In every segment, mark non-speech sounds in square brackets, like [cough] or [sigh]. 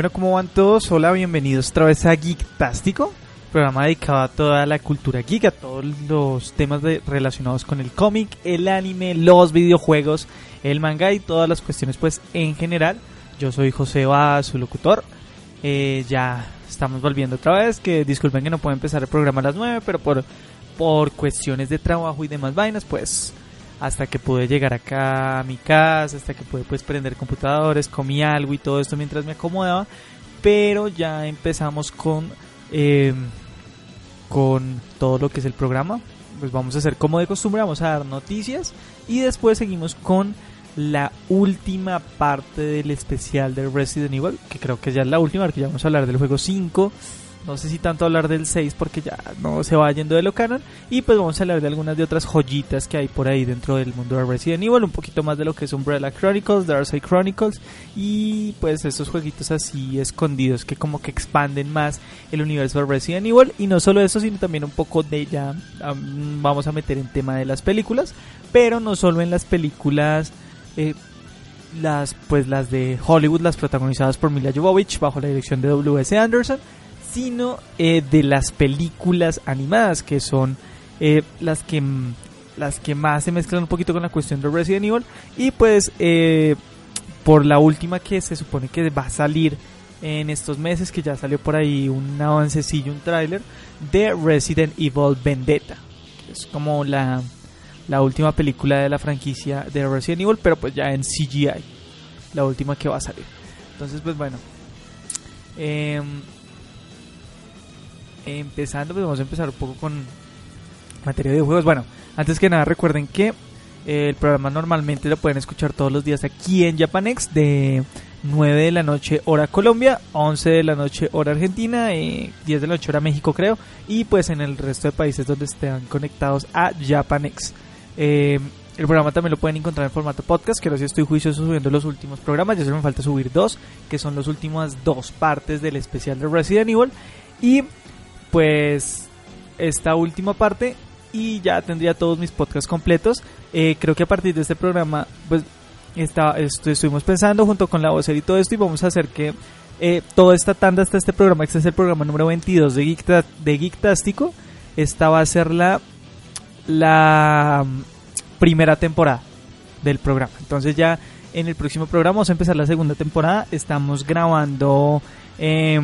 Bueno, ¿cómo van todos? Hola, bienvenidos otra vez a Geektástico, programa dedicado a toda la cultura geek, a todos los temas de, relacionados con el cómic, el anime, los videojuegos, el manga y todas las cuestiones pues en general. Yo soy José Ba, su locutor. Eh, ya estamos volviendo otra vez, que disculpen que no puedo empezar el programa a las 9, pero por, por cuestiones de trabajo y demás vainas, pues hasta que pude llegar acá a mi casa, hasta que pude pues prender computadores, comí algo y todo esto mientras me acomodaba, pero ya empezamos con eh, con todo lo que es el programa. Pues vamos a hacer como de costumbre, vamos a dar noticias y después seguimos con la última parte del especial de Resident Evil, que creo que ya es la última, porque ya vamos a hablar del juego 5 no sé si tanto hablar del 6 porque ya no se va yendo de lo canon. Y pues vamos a hablar de algunas de otras joyitas que hay por ahí dentro del mundo de Resident Evil. Un poquito más de lo que es Umbrella Chronicles, Darkseid Chronicles. Y pues esos jueguitos así escondidos que como que expanden más el universo de Resident Evil. Y no solo eso, sino también un poco de ya vamos a meter en tema de las películas. Pero no solo en las películas. Eh, las pues las de Hollywood, las protagonizadas por Mila Jovovich bajo la dirección de W.S. Anderson, sino eh, de las películas animadas, que son eh, las que las que más se mezclan un poquito con la cuestión de Resident Evil. Y pues eh, por la última que se supone que va a salir en estos meses que ya salió por ahí un avancecillo, un tráiler de Resident Evil Vendetta que es como la, la última película de la franquicia de Resident Evil pero pues ya en CGI la última que va a salir. Entonces pues bueno eh, empezando, pues vamos a empezar un poco con materia de juegos. Bueno, antes que nada recuerden que eh, el programa normalmente lo pueden escuchar todos los días aquí en Japanex de 9 de la noche hora Colombia, 11 de la noche hora Argentina, eh, 10 de la noche hora México creo, y pues en el resto de países donde estén conectados a Japanex. Eh, el programa también lo pueden encontrar en formato podcast, que ahora sí estoy juicioso subiendo los últimos programas, ya solo me falta subir dos, que son las últimas dos partes del especial de Resident Evil. Y pues esta última parte y ya tendría todos mis podcasts completos. Eh, creo que a partir de este programa, pues está, estuvimos pensando junto con la voz y todo esto y vamos a hacer que eh, toda esta tanda hasta este programa, este es el programa número 22 de, Geek, de Geektástico, esta va a ser la, la primera temporada del programa. Entonces ya en el próximo programa vamos a empezar la segunda temporada. Estamos grabando eh,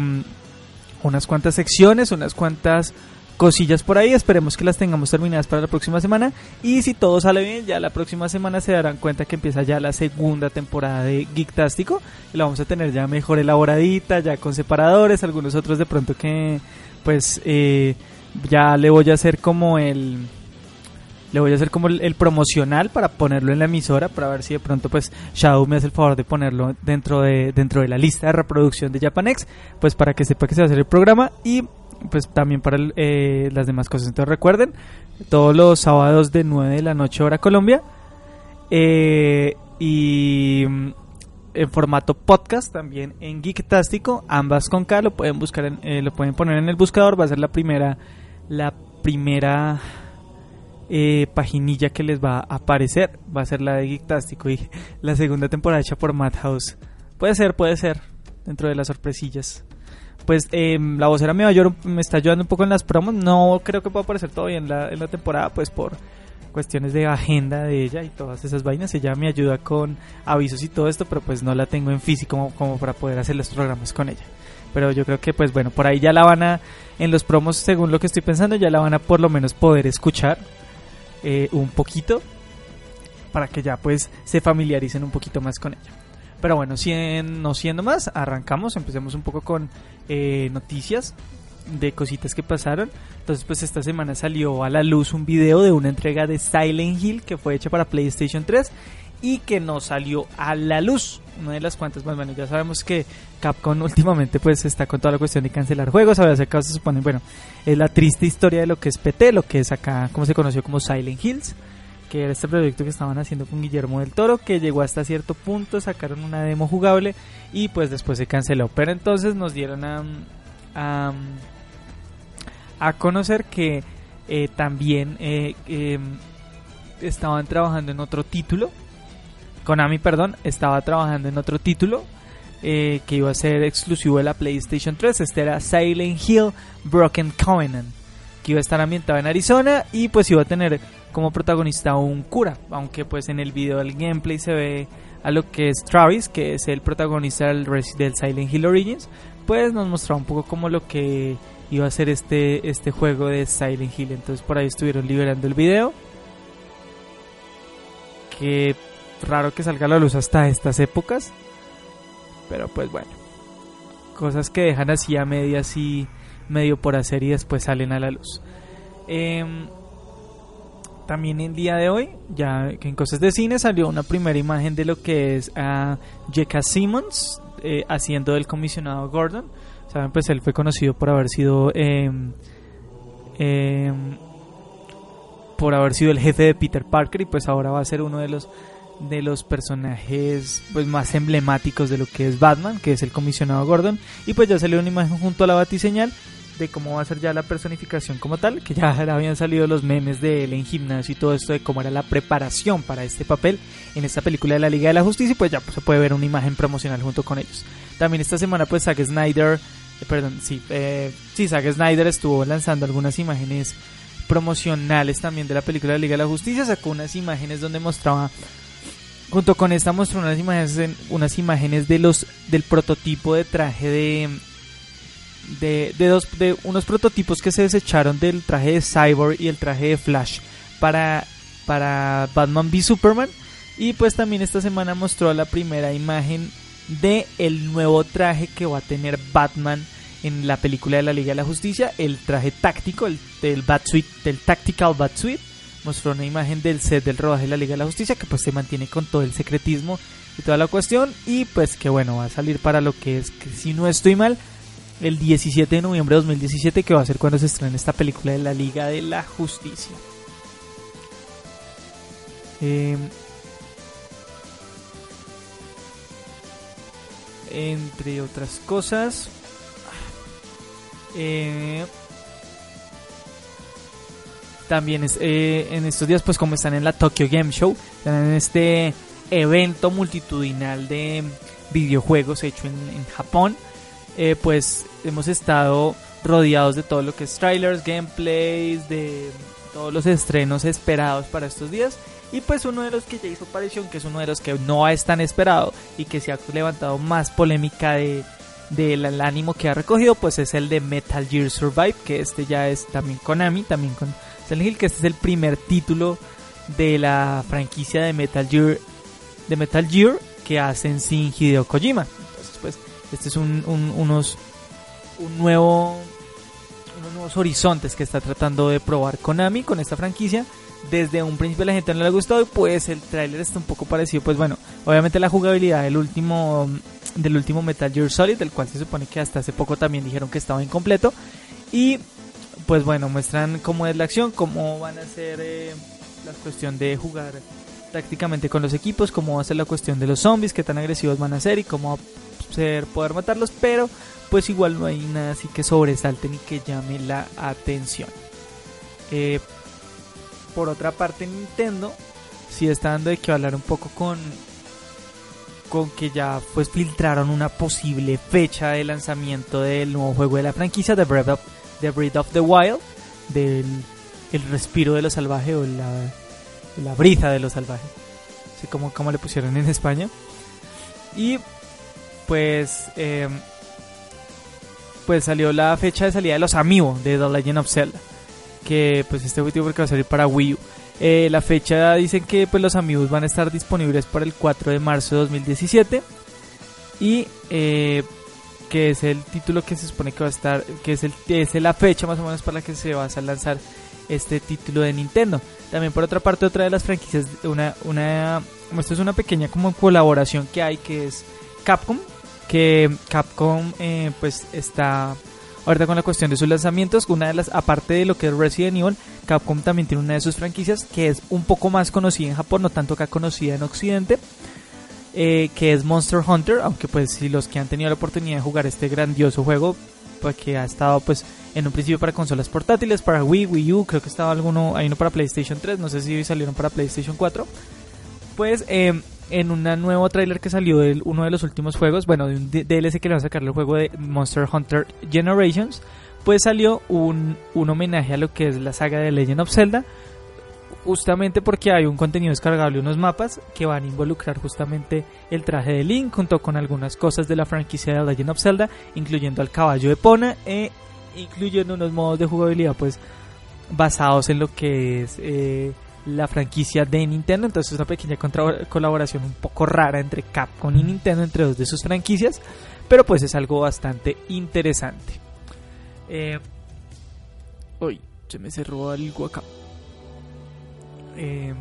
unas cuantas secciones, unas cuantas cosillas por ahí. Esperemos que las tengamos terminadas para la próxima semana. Y si todo sale bien, ya la próxima semana se darán cuenta que empieza ya la segunda temporada de Geektástico. La vamos a tener ya mejor elaboradita, ya con separadores. Algunos otros de pronto que, pues, eh, ya le voy a hacer como el le voy a hacer como el, promocional para ponerlo en la emisora para ver si de pronto pues Shadow me hace el favor de ponerlo dentro de dentro de la lista de reproducción de Japanex pues para que sepa que se va a hacer el programa y pues también para eh, las demás cosas. Entonces recuerden todos los sábados de 9 de la noche hora Colombia eh, y mm, en formato podcast también en Geektástico ambas con K lo pueden buscar eh, lo pueden poner en el buscador va a ser la primera la primera eh, paginilla que les va a aparecer va a ser la de Geektástico y [laughs] la segunda temporada hecha por Madhouse. Puede ser, puede ser, dentro de las sorpresillas. Pues eh, la vocera me, me está ayudando un poco en las promos. No creo que pueda aparecer todavía en la, en la temporada, pues por cuestiones de agenda de ella y todas esas vainas. Ella me ayuda con avisos y todo esto, pero pues no la tengo en físico como, como para poder hacer los programas con ella. Pero yo creo que pues bueno, por ahí ya la van a, en los promos según lo que estoy pensando, ya la van a por lo menos poder escuchar eh, un poquito para que ya pues se familiaricen un poquito más con ella. Pero bueno, no siendo más, arrancamos, empecemos un poco con eh, noticias de cositas que pasaron. Entonces pues esta semana salió a la luz un video de una entrega de Silent Hill que fue hecha para PlayStation 3 y que no salió a la luz. Una de las cuantas más, bueno, ya sabemos que Capcom últimamente pues está con toda la cuestión de cancelar juegos, a veces se supone, bueno, es la triste historia de lo que es PT, lo que es acá, como se conoció como Silent Hills, que era este proyecto que estaban haciendo con Guillermo del Toro, que llegó hasta cierto punto, sacaron una demo jugable y pues después se canceló. Pero entonces nos dieron a, a, conocer que eh, también eh, em, estaban trabajando en otro título Konami, perdón, estaba trabajando en otro título eh, que iba a ser exclusivo de la PlayStation 3. Este era Silent Hill Broken Covenant, que iba a estar ambientado en Arizona y pues iba a tener como protagonista un cura, aunque pues en el video del gameplay se ve a lo que es Travis, que es el protagonista del, Silent Hill Origins, pues nos mostraba un poco como lo que iba a ser este, este juego de Silent Hill. Entonces por ahí estuvieron liberando el video. Que raro que salga a la luz hasta estas épocas. Pero pues bueno. Cosas que dejan así a medias y medio por hacer y después salen a la luz. Em, también el día de hoy, ya en cosas de cine salió una primera imagen de lo que es a J.K. Simmons eh, haciendo el comisionado Gordon. Saben, pues él fue conocido por haber sido em, em, por haber sido el jefe de Peter Parker y pues ahora va a ser uno de los de los personajes pues más emblemáticos de lo que es Batman, que es el comisionado Gordon y pues ya salió una imagen junto a la batiseñal de cómo va a ser ya la personificación como tal, que ya [laughs] habían salido los memes de él en gimnasio y todo esto de cómo era la preparación para este papel en esta película de la Liga de la Justicia y pues ya pues, se puede ver una imagen promocional junto con ellos. También esta semana pues Zack Snyder, eh, perdón, sí, eh, sí, Zack Snyder estuvo lanzando algunas imágenes promocionales también de la película de la Liga de la Justicia, sacó unas imágenes donde mostraba junto con esta mostró unas imágenes unas imágenes de los del prototipo de traje de de, dos, de unos prototipos que se desecharon del traje de Cyborg y el traje de Flash para, para Batman v Superman. Y pues también esta semana mostró la primera imagen de el nuevo traje que va a tener Batman en la película de la Liga de la Justicia, el traje táctico, el del Batsuit, del Tactical Batsuit. Mostró una imagen del set del rodaje de la Liga de la Justicia que pues se mantiene con todo el secretismo y toda la cuestión y pues que bueno, va a salir para lo que es que si no estoy mal, el 17 de noviembre de 2017, que va a ser cuando se estrene esta película de la Liga de la Justicia. Em, entre otras cosas, eh, también es, eh, en estos días, pues como están en la Tokyo Game Show, están en este evento multitudinal de videojuegos hecho en Japón eh, pues hemos estado rodeados de todo lo que es trailers, gameplays, de todos los estrenos esperados para estos días. Y pues uno de los que ya hizo aparición, que es uno de los que no es tan esperado y que se ha levantado más polémica de del ánimo que ha recogido, pues es el de Metal Gear Survive, que este ya es también Konami, también con Silent Hill, que este es el primer título de la franquicia de Metal Gear, de Metal Gear que hacen sin Hideo Kojima. Este es un, unos, un nuevo, unos nuevos horizontes que está tratando de probar Konami con esta franquicia. Desde un principio a la gente no le ha gustado y pues el tráiler está un poco parecido. Pues bueno, obviamente la jugabilidad del último, del último Metal Gear Solid, del cual se supone que hasta hace poco también dijeron que estaba incompleto. Y pues bueno, muestran cómo es la acción, cómo van a ser eh, la cuestión de jugar tácticamente con los equipos, cómo va a ser la cuestión de los zombies, qué tan agresivos van a ser y cómo ser poder matarlos, pero pues igual no hay nada así que sobresalte ni que llame la atención. Eh, por otra parte, Nintendo sí está dando de que hablar un poco con con que ya pues filtraron una posible fecha de lanzamiento del nuevo juego de la franquicia The Breath of the, Breath of the Wild del el respiro de lo salvaje o la, la brisa de lo salvaje así como, como le pusieron en España y pues em, pues salió la fecha de salida de los amigos de The Legend of Zelda que pues este porque va a salir para Wii U. Eh, la fecha dicen que pues los amigos van a estar disponibles para el 4 de marzo de 2017 y eh, que es el título que se supone que va a estar que es el es la fecha más o menos para la que se va a lanzar este título de Nintendo también por otra parte otra de las franquicias una una esto es una pequeña como colaboración que hay que es Capcom que Capcom eh, pues está ahorita con la cuestión de sus lanzamientos. Una de las, aparte de lo que es Resident Evil, Capcom también tiene una de sus franquicias que es un poco más conocida en Japón, no tanto que conocida en Occidente. Eh, que es Monster Hunter, aunque pues si los que han tenido la oportunidad de jugar este grandioso juego, pues que ha estado pues en un principio para consolas portátiles, para Wii, Wii U, creo que estaba alguno, hay uno para PlayStation 3, no sé si salieron para PlayStation 4, pues eh, en un nuevo tráiler que salió de uno de los últimos juegos, bueno, de un DLC que le va a sacar el juego de Monster Hunter Generations, pues salió un, un homenaje a lo que es la saga de Legend of Zelda, justamente porque hay un contenido descargable, unos mapas que van a involucrar justamente el traje de Link junto con algunas cosas de la franquicia de Legend of Zelda, incluyendo al caballo de Pona e incluyendo unos modos de jugabilidad pues basados en lo que es eh, la franquicia de Nintendo. Entonces es una pequeña colaboración un poco rara entre Capcom y Nintendo, entre dos de sus franquicias, pero pues es algo bastante interesante. Eh, uy, se me cerró algo acá. Eh,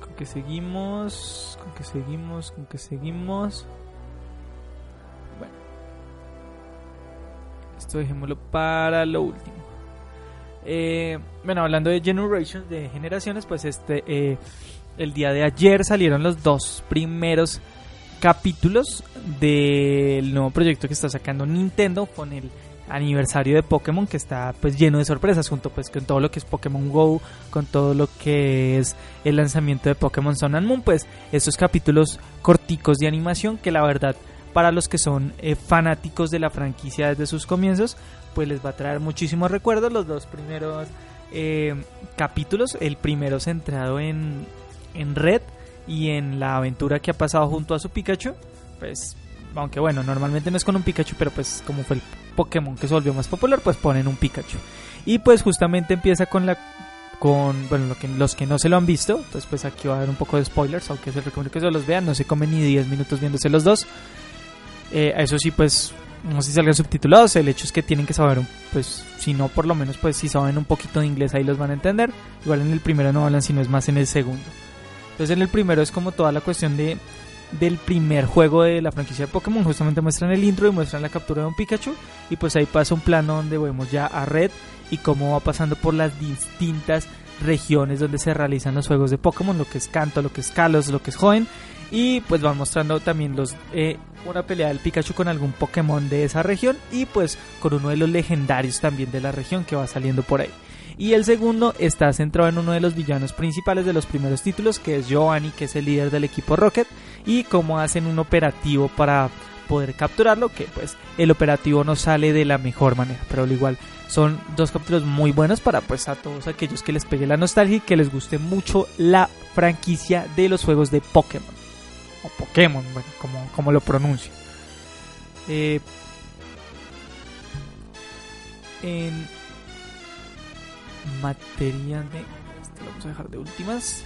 con que seguimos, con que seguimos, con que seguimos. Bueno, esto dejémoslo para lo último. Eh, bueno, hablando de Generations, de generaciones, pues este, eh, el día de ayer salieron los dos primeros capítulos del nuevo proyecto que está sacando Nintendo con el aniversario de Pokémon que está pues lleno de sorpresas junto pues con todo lo que es Pokémon Go, con todo lo que es el lanzamiento de Pokémon Sun and Moon, pues estos capítulos corticos de animación que la verdad para los que son eh, fanáticos de la franquicia desde sus comienzos, pues les va a traer muchísimos recuerdos los dos primeros eh, capítulos, el primero centrado en, en Red y en la aventura que ha pasado junto a su Pikachu, pues aunque bueno, normalmente no es con un Pikachu, pero pues como fue el Pokémon que se volvió más popular, pues ponen un Pikachu. Y pues justamente empieza con la con bueno, lo que, los que no se lo han visto, entonces pues aquí va a haber un poco de spoilers, aunque se recomiendo que se los vean, no se comen ni 10 minutos viéndose los dos. Eh, eso sí, pues no sé si salgan subtitulados, el hecho es que tienen que saber, pues si no por lo menos pues si saben un poquito de inglés ahí los van a entender. Igual en el primero no hablan, sino es más en el segundo. Entonces en el primero es como toda la cuestión de del primer juego de la franquicia de Pokémon. Justamente muestran el intro y muestran la captura de un Pikachu. Y pues ahí pasa un plano donde vemos ya a Red y cómo va pasando por las distintas regiones donde se realizan los juegos de Pokémon, lo que es Canto, lo que es Kalos, lo que es Joven. Y pues van mostrando también los eh, una pelea del Pikachu con algún Pokémon de esa región y pues con uno de los legendarios también de la región que va saliendo por ahí. Y el segundo está centrado en uno de los villanos principales de los primeros títulos, que es Giovanni, que es el líder del equipo Rocket, y cómo hacen un operativo para poder capturarlo, que pues el operativo no sale de la mejor manera, pero al igual son dos capítulos muy buenos para pues a todos aquellos que les pegue la nostalgia y que les guste mucho la franquicia de los juegos de Pokémon. O Pokémon, bueno, como, como lo pronuncio. Eh, en materia de... Esto lo vamos a dejar de últimas.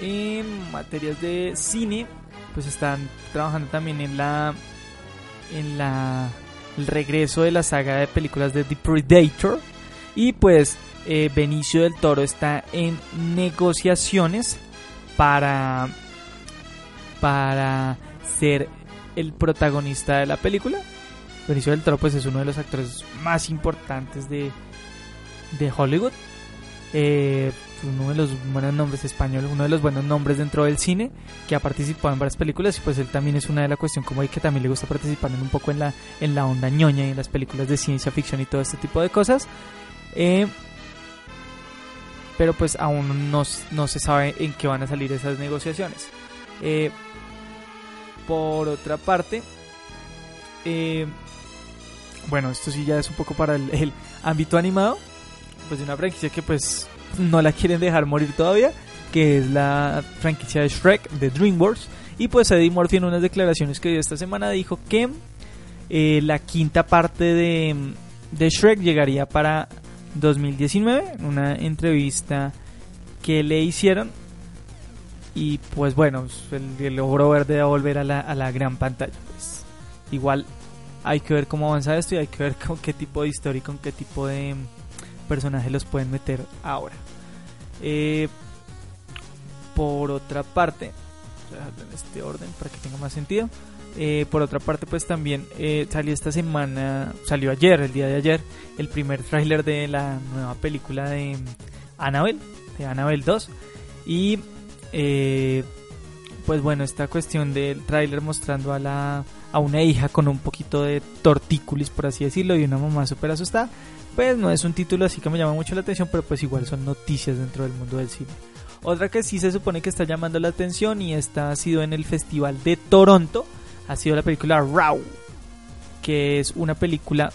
En materias de cine, pues están trabajando también en la... En la... El regreso de la saga de películas de The Predator. Y pues eh, Benicio del Toro está en negociaciones para... Para ser el protagonista de la película. Benicio del Toro pues es uno de los actores más importantes de, de Hollywood. Eh, uno de los buenos nombres españoles, uno de los buenos nombres dentro del cine, que ha participado en varias películas y pues él también es una de las cuestiones como hay que también le gusta participar en un poco en la, en la onda ñoña y en las películas de ciencia ficción y todo este tipo de cosas. Eh, pero pues aún no, no, se sabe en qué van a salir esas negociaciones. Eh, por otra parte, bueno, esto sí ya es un poco para el ámbito animado pues de una franquicia que pues no la quieren dejar morir todavía, que es la franquicia de Shrek de DreamWorks. Y pues Eddie Murphy en unas declaraciones que dio esta semana dijo que eh, la quinta parte de, de Shrek llegaría para 2019, en una entrevista que le hicieron. Y pues bueno, el, logró ver de volver a la, a la gran pantalla. Pues igual hay que ver cómo avanza esto y hay que ver [laughs] con qué tipo de historia y con qué tipo de personajes los pueden meter ahora. Eh, por otra parte, en este orden para que tenga más sentido. Eh, por otra parte, pues también eh, salió esta semana, salió ayer, el día de ayer, el primer tráiler de la nueva película de Annabelle, de Annabelle 2. Y pues bueno, esta cuestión del tráiler mostrando a la a una hija con un poquito de tortícolis, por así decirlo, y una mamá súper asustada pues no es un título así que me llama mucho la atención, pero pues igual son noticias dentro del mundo del cine. Otra que sí se supone que está llamando la atención y esta ha sido en el Festival de Toronto, ha sido la película Raw, que es una película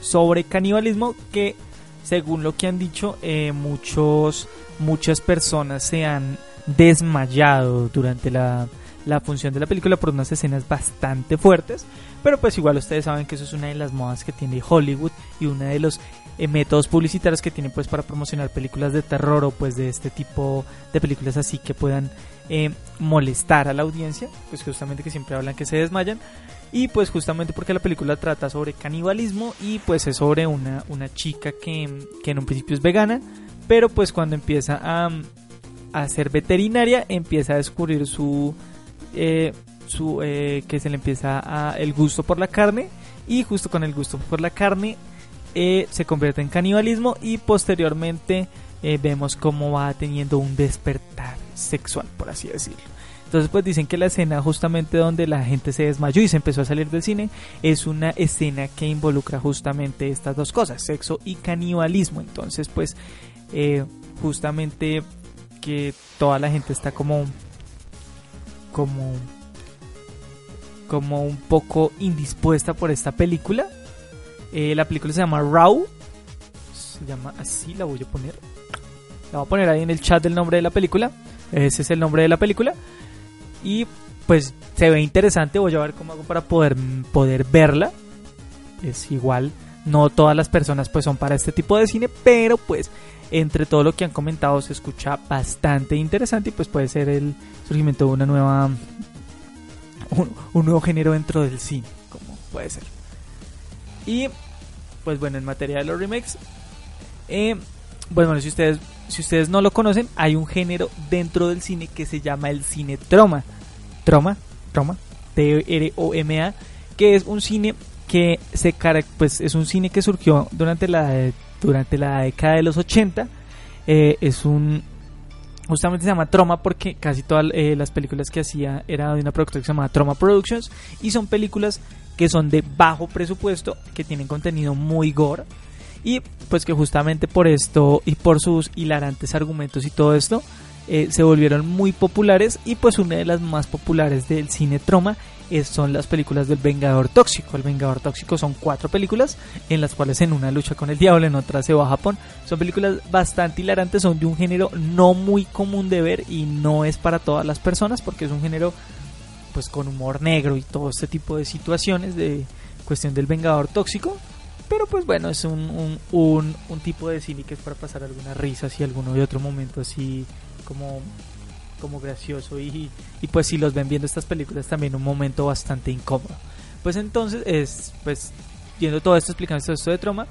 sobre canibalismo que según lo que han dicho eh, muchos muchas personas se han desmayado durante la la función de la película por unas escenas bastante fuertes, pero pues igual ustedes saben que eso es una de las modas que tiene Hollywood y uno de los eh, métodos publicitarios que tienen pues para promocionar películas de terror o pues de este tipo de películas así que puedan eh, molestar a la audiencia, pues justamente que siempre hablan que se desmayan. Y pues justamente porque la película trata sobre canibalismo y pues es sobre una, una chica que, que en un principio es vegana, pero pues cuando empieza a, a ser veterinaria empieza a descubrir su eh, eh, que se le empieza a, el gusto por la carne y justo con el gusto por la carne eh, se convierte en canibalismo y posteriormente vemos cómo va teniendo un despertar sexual, por así decirlo. Entonces pues dicen que la escena justamente donde la gente se desmayó y se empezó a salir del cine es una escena que involucra justamente estas dos cosas, sexo y canibalismo. Entonces pues justamente que toda la gente está como como como un poco indispuesta por esta película. Eh, la película se llama Raw. Se llama así, la voy a poner. La voy a poner ahí en el chat el nombre de la película. Ese es el nombre de la película. Y pues se ve interesante. Voy a ver cómo hago para poder, poder verla. Es igual. No todas las personas pues son para este tipo de cine. Pero pues entre todo lo que han comentado se escucha bastante interesante. Y pues puede ser el, surgimiento de una nueva un, nuevo género dentro del cine, como puede ser. Y pues bueno, en materia de los remakes, eh, bueno, si ustedes si ustedes no lo conocen, hay un género dentro del cine que se llama el cine troma. Troma, troma, T R O M A, que es un cine que se pues es un cine que surgió durante la durante la década de los 80. Eh, es un justamente se llama Troma porque casi todas eh, las películas que hacía era de una productora que se llama Troma Productions y son películas que son de bajo presupuesto, que tienen contenido muy gore y pues que justamente por esto y por sus hilarantes argumentos y todo esto eh, se volvieron muy populares y pues una de las más populares del cine Troma son las películas del Vengador Tóxico. El Vengador Tóxico son cuatro películas en las cuales en una lucha con el diablo, en otra se va a Japón. Son películas bastante hilarantes, son de un género no muy común de ver y no es para todas las personas porque es un género pues con humor negro y todo este tipo de situaciones de cuestión del Vengador Tóxico. Pero pues bueno, es un, un, un, tipo de cine que es para pasar algunas risas y alguno de otro momento así como como gracioso y, pues si los ven viendo estas películas también un momento bastante incómodo. Pues entonces es pues viendo todo esto, explicando todo esto de troma,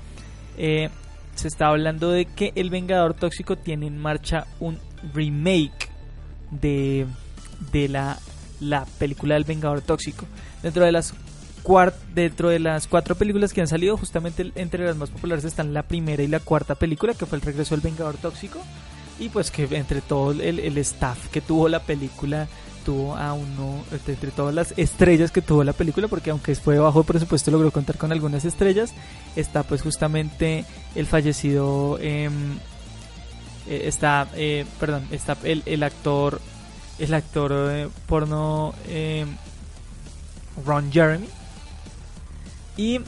eh, se está hablando de que El Vengador Tóxico tiene en marcha un remake de, de la, la película del Vengador Tóxico. Dentro de las dentro de las cuatro películas que han salido, justamente entre las más populares están la primera y la cuarta película, que fue El Regreso del Vengador Tóxico y pues que entre todo el, el staff que tuvo la película tuvo a uno entre todas las estrellas que tuvo la película porque aunque fue bajo presupuesto logró contar con algunas estrellas está pues justamente el fallecido em, eh, está eh, perdón está el, el, actor el actor eh, porno em, Ron Jeremy. Y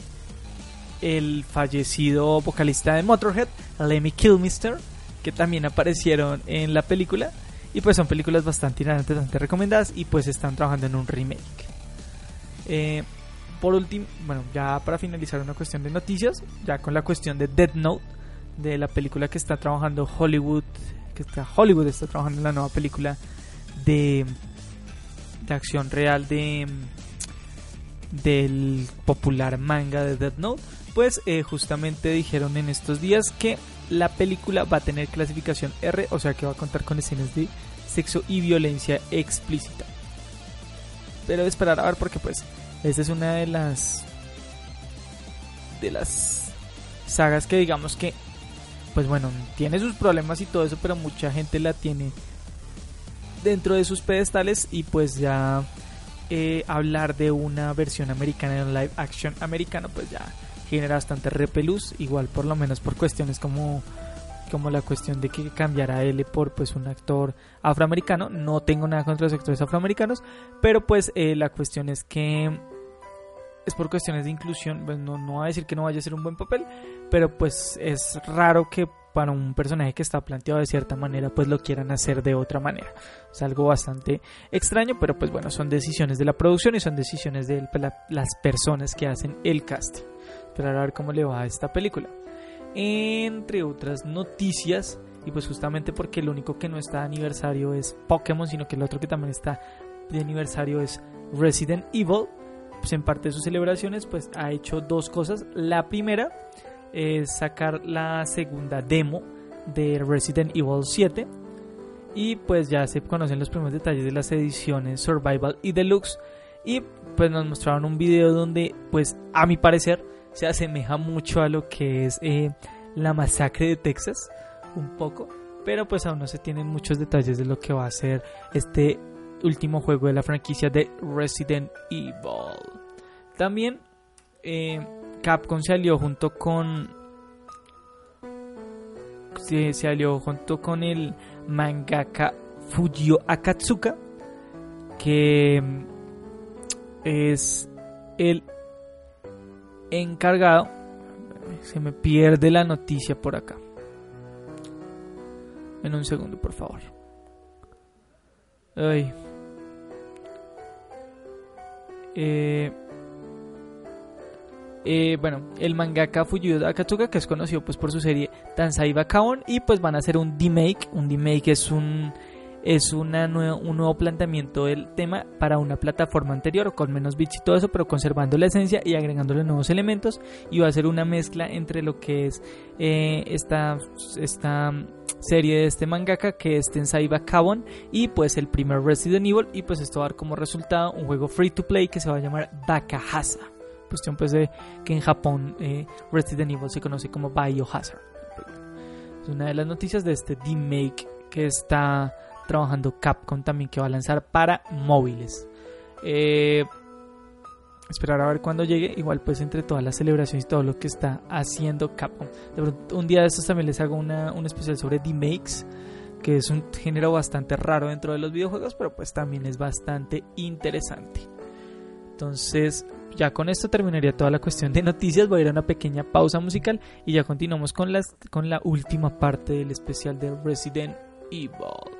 el fallecido vocalista de Motorhead Lemmy Kilmister que también aparecieron en la película. Y pues son películas bastante bastante recomendadas y pues están trabajando en un remake. Eh, por último, bueno, ya para finalizar una cuestión de noticias, ya con la cuestión de Dead Note, de la película que está trabajando Hollywood, que está Hollywood está trabajando en la nueva película de, de acción real de del popular manga de Dead Note, pues eh, justamente dijeron en estos días que la película va a tener clasificación R, o sea que va a contar con escenas de sexo y violencia explícita. Pero esperar a ver porque pues esta es una de las de las sagas que digamos que pues bueno, tiene sus problemas y todo eso, pero mucha gente la tiene dentro de sus pedestales y pues ya eh, hablar de una versión americana de un live action americano pues ya genera bastante repelús, igual por lo menos por cuestiones como como la cuestión de que cambiara L por pues un actor afroamericano. No tengo nada contra los actores afroamericanos, pero pues eh, la cuestión es que es por cuestiones de inclusión. Pues no, no va a decir que no vaya a ser un buen papel, pero pues es raro que para un personaje que está planteado de cierta manera pues lo quieran hacer de otra manera. Es algo bastante extraño, pero pues bueno, son decisiones de la producción y son decisiones de las personas que hacen el casting. Esperar a ver cómo le va a esta película. Entre otras noticias, y pues justamente porque el único que no está de aniversario es Pokémon, sino que el otro que también está de aniversario es Resident Evil, pues en parte de sus celebraciones pues ha hecho dos cosas. La primera es sacar la segunda demo de Resident Evil 7 y pues ya se conocen los primeros detalles de las ediciones Survival y Deluxe y pues nos mostraron un video donde pues a mi parecer se asemeja mucho a lo que es eh, la masacre de Texas un poco pero pues aún no se tienen muchos detalles de lo que va a ser este último juego de la franquicia de Resident Evil. También eh, Capcom se alió junto con se, alió junto con el mangaka Fujio Akatsuka que es el encargado se me pierde la noticia por acá. En un segundo por favor. Ay. Eh, eh, bueno, el mangaka Fujio Akatsuka, que es conocido pues por su serie Tansai Kaon, y pues van a hacer un remake. Un remake es un es una un nuevo planteamiento del tema para una plataforma anterior con menos bits y todo eso, pero conservando la esencia y agregándole nuevos elementos. Y va a ser una mezcla entre lo que es eh, esta, esta serie de este mangaka que es Tensai Kaon y pues el primer Resident Evil. Y pues esto va a dar como resultado un juego free to play que se va a llamar Bakahasa cuestión pues de que en Japón eh, Resident Evil se conoce como Biohazard. Es una de las noticias de este remake que está trabajando Capcom también que va a lanzar para móviles. Eh, esperar a ver cuándo llegue. Igual pues entre todas las celebraciones y todo lo que está haciendo Capcom. un día de estos también les hago una, un especial sobre remakes. Que es un género bastante raro dentro de los videojuegos. Pero pues también es bastante interesante. Entonces ya con esto terminaría toda la cuestión de noticias. Voy a ir a una pequeña pausa musical y ya continuamos con, las, con la última parte del especial de Resident Evil.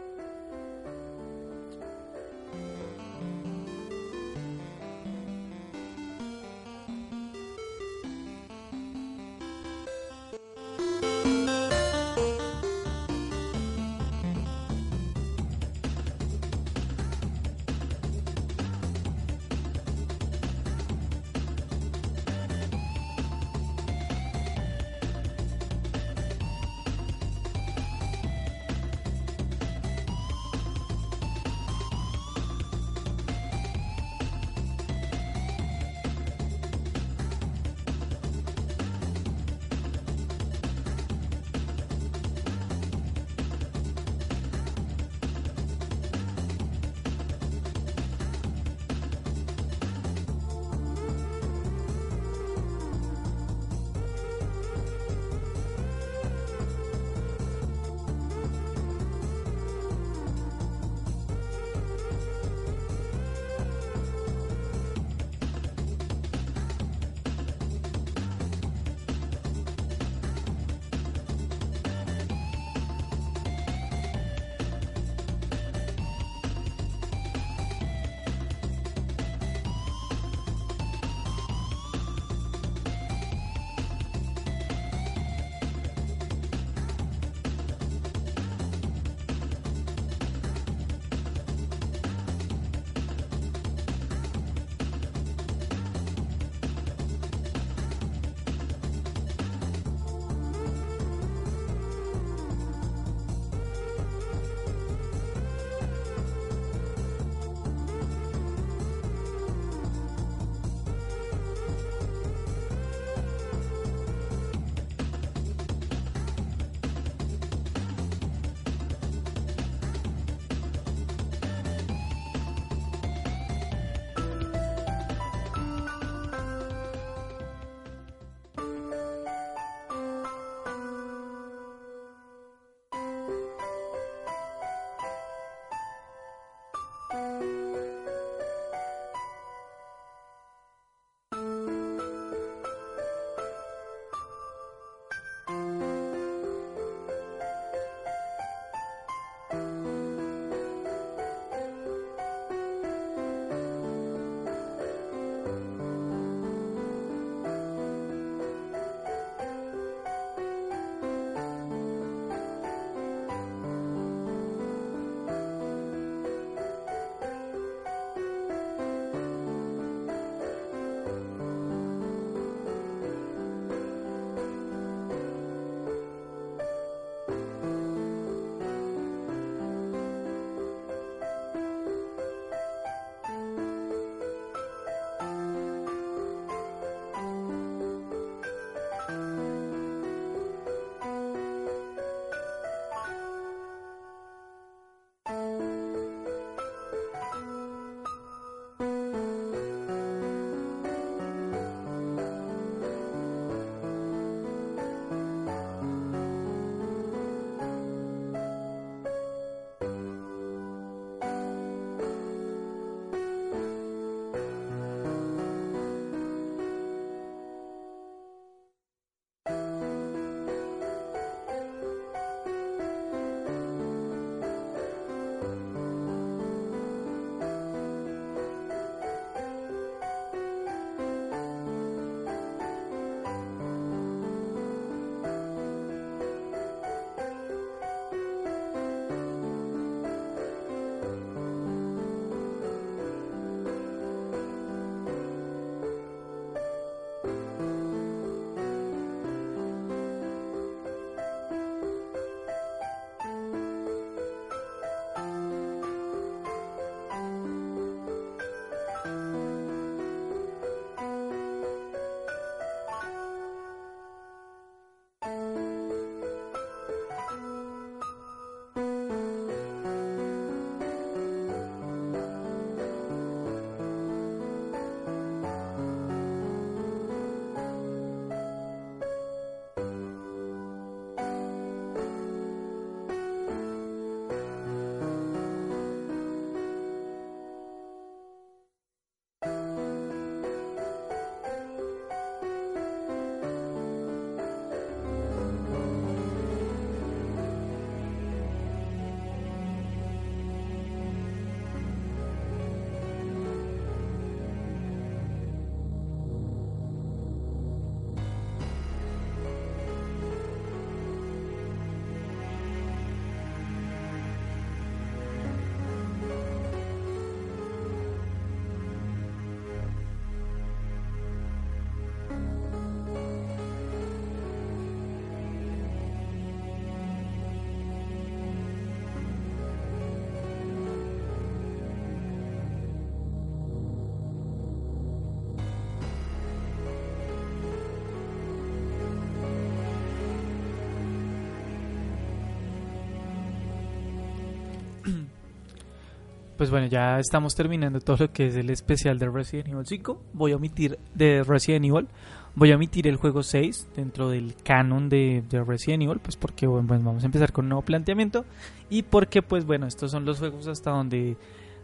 Pues bueno, ya estamos terminando todo lo que es el especial de Resident Evil 5. Voy a omitir de Resident Evil, voy a omitir el juego 6 dentro del canon de, de Resident Evil, pues porque bueno, pues vamos a empezar con un nuevo planteamiento y porque pues bueno, estos son los juegos hasta donde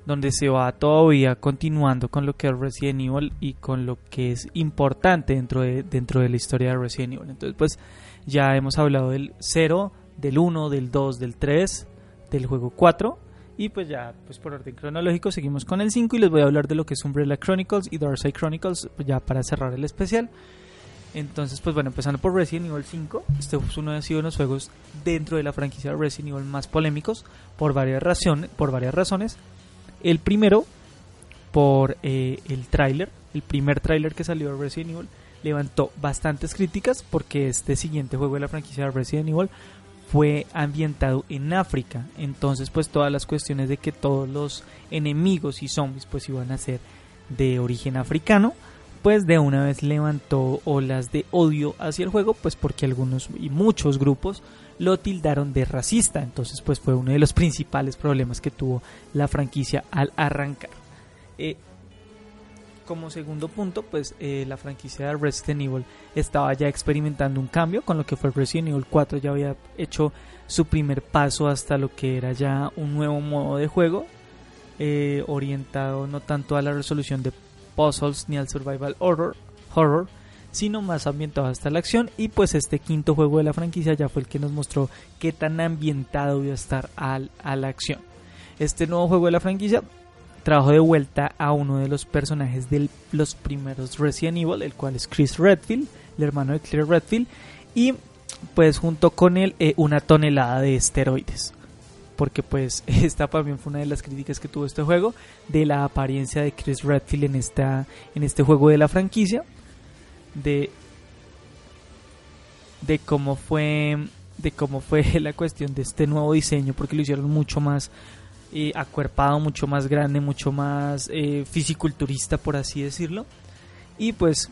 donde se va todavía continuando con lo que es Resident Evil y con lo que es importante dentro de, dentro de la historia de Resident Evil. Entonces, pues ya hemos hablado del 0, del 1, del 2, del 3, del juego 4 y pues ya, pues por orden cronológico seguimos con el 5 y les voy a hablar de lo que es Umbrella Chronicles y Darkseid Chronicles pues ya para cerrar el especial. Entonces, pues bueno, empezando por Resident Evil 5, este es uno de los juegos dentro de la franquicia de Resident Evil más polémicos por varias, razones, por varias razones. El primero, por eh, el tráiler, el primer tráiler que salió de Resident Evil levantó bastantes críticas porque este siguiente juego de la franquicia de Resident Evil fue ambientado en África. Entonces, pues todas las cuestiones de que todos los enemigos y zombies pues iban a ser de origen africano, pues de una vez levantó olas de odio hacia el juego, pues porque algunos y muchos grupos lo tildaron de racista. Entonces, pues fue uno de los principales problemas que tuvo la franquicia al arrancar. Eh, como segundo punto, pues eh, la franquicia de Resident Evil estaba ya experimentando un cambio con lo que fue Resident Evil 4 ya había hecho su primer paso hasta lo que era ya un nuevo modo de juego eh, orientado no tanto a la resolución de puzzles ni al survival horror, horror sino más ambientado hasta la acción y pues este quinto juego de la franquicia ya fue el que nos mostró qué tan ambientado iba a estar al, a la acción. Este nuevo juego de la franquicia trajo de vuelta a uno de los personajes de los primeros Resident Evil, el cual es Chris Redfield, el hermano de Claire Redfield, y pues junto con él eh, una tonelada de esteroides. Porque pues [laughs] esta también fue una de las críticas que tuvo este juego de la apariencia de Chris Redfield en, esta, en este juego de la franquicia. De, de cómo fue de cómo fue [laughs] la cuestión de este nuevo diseño porque lo hicieron mucho más eh, acuerpado, mucho más grande, mucho más eh, fisiculturista, por así decirlo. Y pues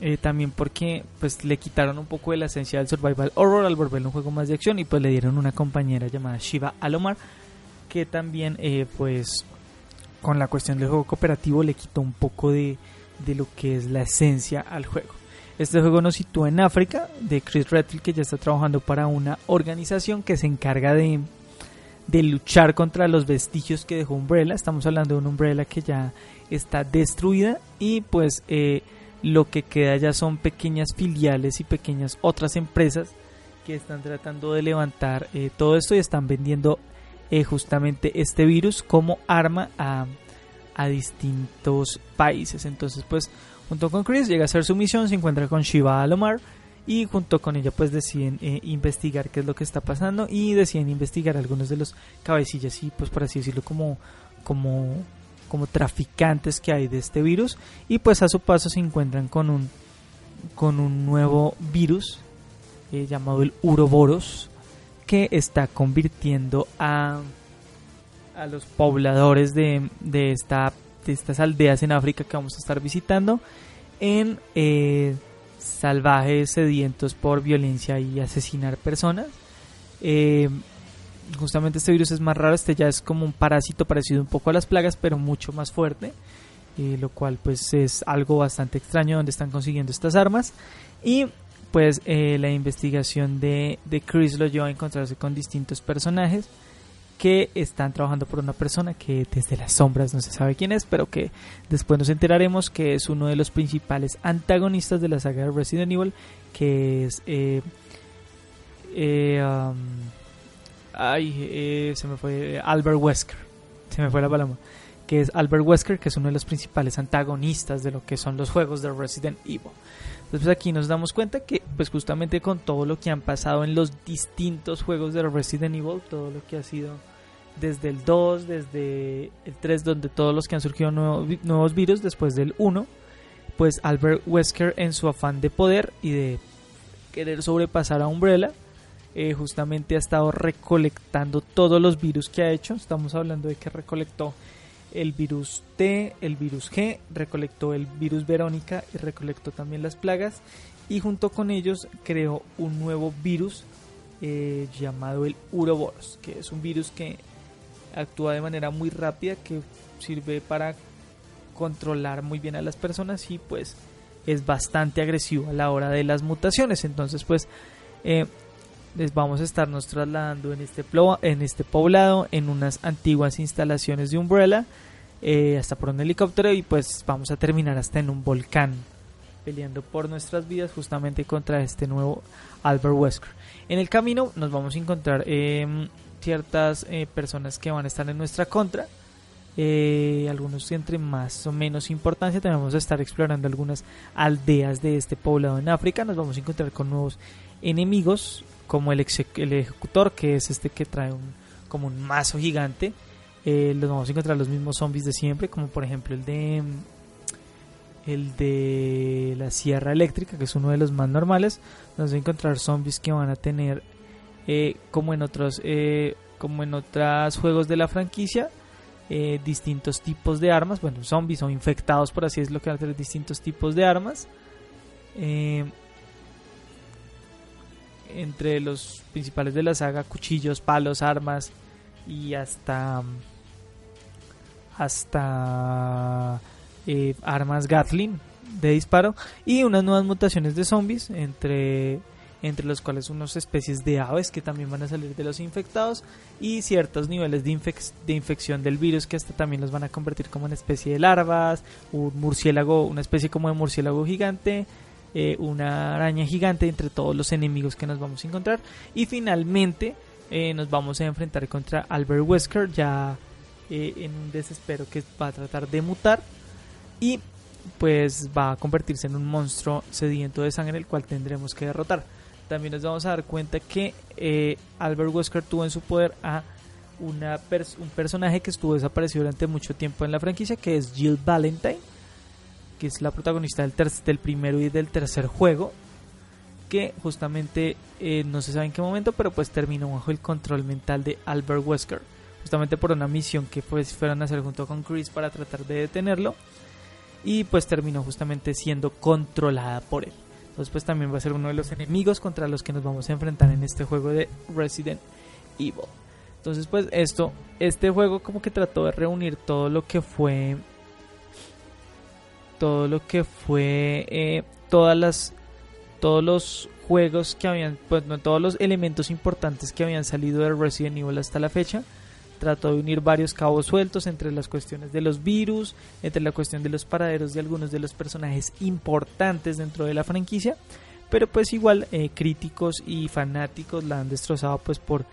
eh, también porque pues le quitaron un poco de la esencia del survival horror al volverlo un juego más de acción y pues le dieron una compañera llamada Shiva Alomar que también pues con la cuestión del juego cooperativo le quitó un poco de, de lo que es la esencia al juego. Este juego nos sitúa en África, de Chris Redfield, que ya está trabajando para una organización que se encarga de de luchar contra los vestigios que dejó Umbrella. Estamos hablando de una Umbrella que ya está destruida y pues eh, lo que queda ya son pequeñas filiales y pequeñas otras empresas que están tratando de levantar eh, todo esto y están vendiendo eh, justamente este virus como arma a, a distintos países. Entonces pues junto con Chris llega a hacer su misión, se encuentra con Shiva Alomar y junto con ella pues deciden eh, investigar qué es lo que está pasando y deciden investigar algunos de los cabecillas y pues por así decirlo como como como traficantes que hay de este virus. Y pues a su paso se encuentran con un con un nuevo virus eh, llamado el uroboros que está convirtiendo a a los pobladores de, de esta de estas aldeas en África que vamos a estar visitando en eh, salvajes, sedientos por violencia y asesinar personas. Eh, justamente este virus es más raro, este ya es como un parásito parecido un poco a las plagas, pero mucho más fuerte, eh, lo cual pues es algo bastante extraño donde están consiguiendo estas armas. Y pues eh, la investigación de, de Chris lo lleva a encontrarse con distintos personajes que están trabajando por una persona que desde las sombras no se sabe quién es, pero que después nos enteraremos que es uno de los principales antagonistas de la saga de Resident Evil, que es... Eh, eh, um, ay, eh, se me fue Albert Wesker, se me fue la palabra, que es Albert Wesker, que es uno de los principales antagonistas de lo que son los juegos de Resident Evil. Entonces aquí nos damos cuenta que pues justamente con todo lo que han pasado en los distintos juegos de Resident Evil, todo lo que ha sido desde el 2, desde el 3, donde todos los que han surgido nuevos, virus, después del 1, pues Albert Wesker en su afán de poder y de querer sobrepasar a Umbrella, eh, justamente ha estado recolectando todos los virus que ha hecho. Estamos hablando de que recolectó el virus T, el virus G, recolectó el virus Verónica y recolectó también las plagas. Y junto con ellos creó un nuevo virus eh, llamado el Uroboros, que es un virus que actúa de manera muy rápida que sirve para controlar muy bien a las personas y pues es bastante agresivo a la hora de las mutaciones. Entonces pues eh, les vamos a estarnos trasladando en este, en este poblado en unas antiguas instalaciones de Umbrella eh, hasta por un helicóptero y pues vamos a terminar hasta en un volcán peleando por nuestras vidas justamente contra este nuevo Albert Wesker. En el camino nos vamos a encontrar em, ciertas eh, personas que van a estar en nuestra contra. Eh, algunos entre más o menos importancia. También vamos a estar explorando algunas aldeas de este poblado en África. Nos vamos a encontrar con nuevos enemigos como el, ejecutor, que es este que trae un, como un mazo gigante. Eh, los vamos a encontrar los mismos zombies de siempre, como por ejemplo el de el de la sierra eléctrica, que es uno de los más normales. Vamos a encontrar zombies que van a tener eh, como en otros eh, como en otros juegos de la franquicia eh, distintos tipos de armas bueno zombies o infectados por así es lo que tener distintos tipos de armas entre los principales de la saga cuchillos palos armas y hasta hasta armas Gatling de disparo y unas nuevas mutaciones de zombies entre entre los cuales unas especies de aves que también van a salir de los infectados y ciertos niveles de, infección del virus que hasta también los van a convertir como una especie de larvas, un murciélago, una especie como de murciélago gigante, eh, una araña gigante entre todos los enemigos que nos vamos a encontrar. Y finalmente eh, nos vamos a enfrentar contra Albert Wesker ya eh, en un desespero que va a tratar de mutar y pues va a convertirse en un monstruo sediento de sangre el cual tendremos que derrotar también nos vamos a dar cuenta que eh, Albert Wesker tuvo en su poder a una un personaje que estuvo desaparecido durante mucho tiempo en la franquicia, que es Jill Valentine, que es la protagonista del, del primero y del tercer juego, que justamente eh, no se sabe en qué momento, pero pues terminó bajo el control mental de Albert Wesker, justamente por una misión que pues fueron a hacer junto con Chris para tratar de detenerlo, y pues terminó justamente siendo controlada por él. Entonces pues también va a ser uno de los enemigos contra los que nos vamos a enfrentar en este juego de Resident Evil. Entonces pues esto, este juego como que trató de reunir todo lo que fue, todo lo que fue, eh, todas las, todos los juegos que habían, pues no, todos los elementos importantes que habían salido de Resident Evil hasta la fecha trató de unir varios cabos sueltos entre las cuestiones de los virus, entre la cuestión de los paraderos de algunos de los personajes importantes dentro de la franquicia, pero pues igual eh, críticos y fanáticos la han destrozado pues por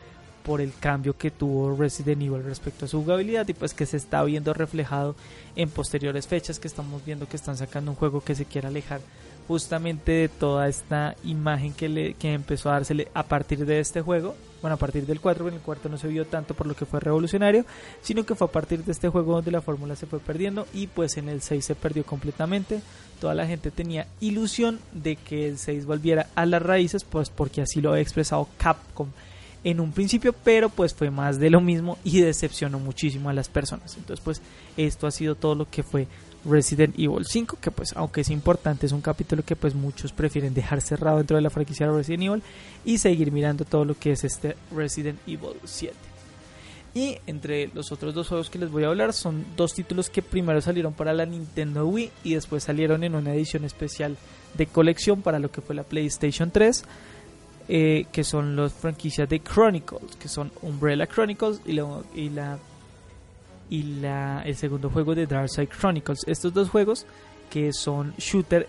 por el cambio que tuvo Resident Evil respecto a su jugabilidad y pues que se está viendo reflejado en posteriores fechas que estamos viendo que están sacando un juego que se quiere alejar justamente de toda esta imagen que, le, que empezó a dársele a partir de este juego. Bueno, a partir del 4, en el cuarto no se vio tanto por lo que fue revolucionario, sino que fue a partir de este juego donde la fórmula se fue perdiendo y pues en el 6 se perdió completamente. Toda la gente tenía ilusión de que el 6 volviera a las raíces, pues porque así lo ha expresado Capcom en un principio, pero pues fue más de lo mismo y decepcionó muchísimo a las personas. Entonces pues esto ha sido todo lo que fue Resident Evil 5, que pues aunque es importante, es un capítulo que pues muchos prefieren dejar cerrado dentro de la franquicia de Resident Evil y seguir mirando todo lo que es este Resident Evil 7. Y entre los otros dos juegos que les voy a hablar son dos títulos que primero salieron para la Nintendo Wii y después salieron en una edición especial de colección para lo que fue la PlayStation 3. Eh, que son las franquicias de Chronicles, que son Umbrella Chronicles y y la y la, el segundo juego de Darkside Chronicles. Estos dos juegos que son shooter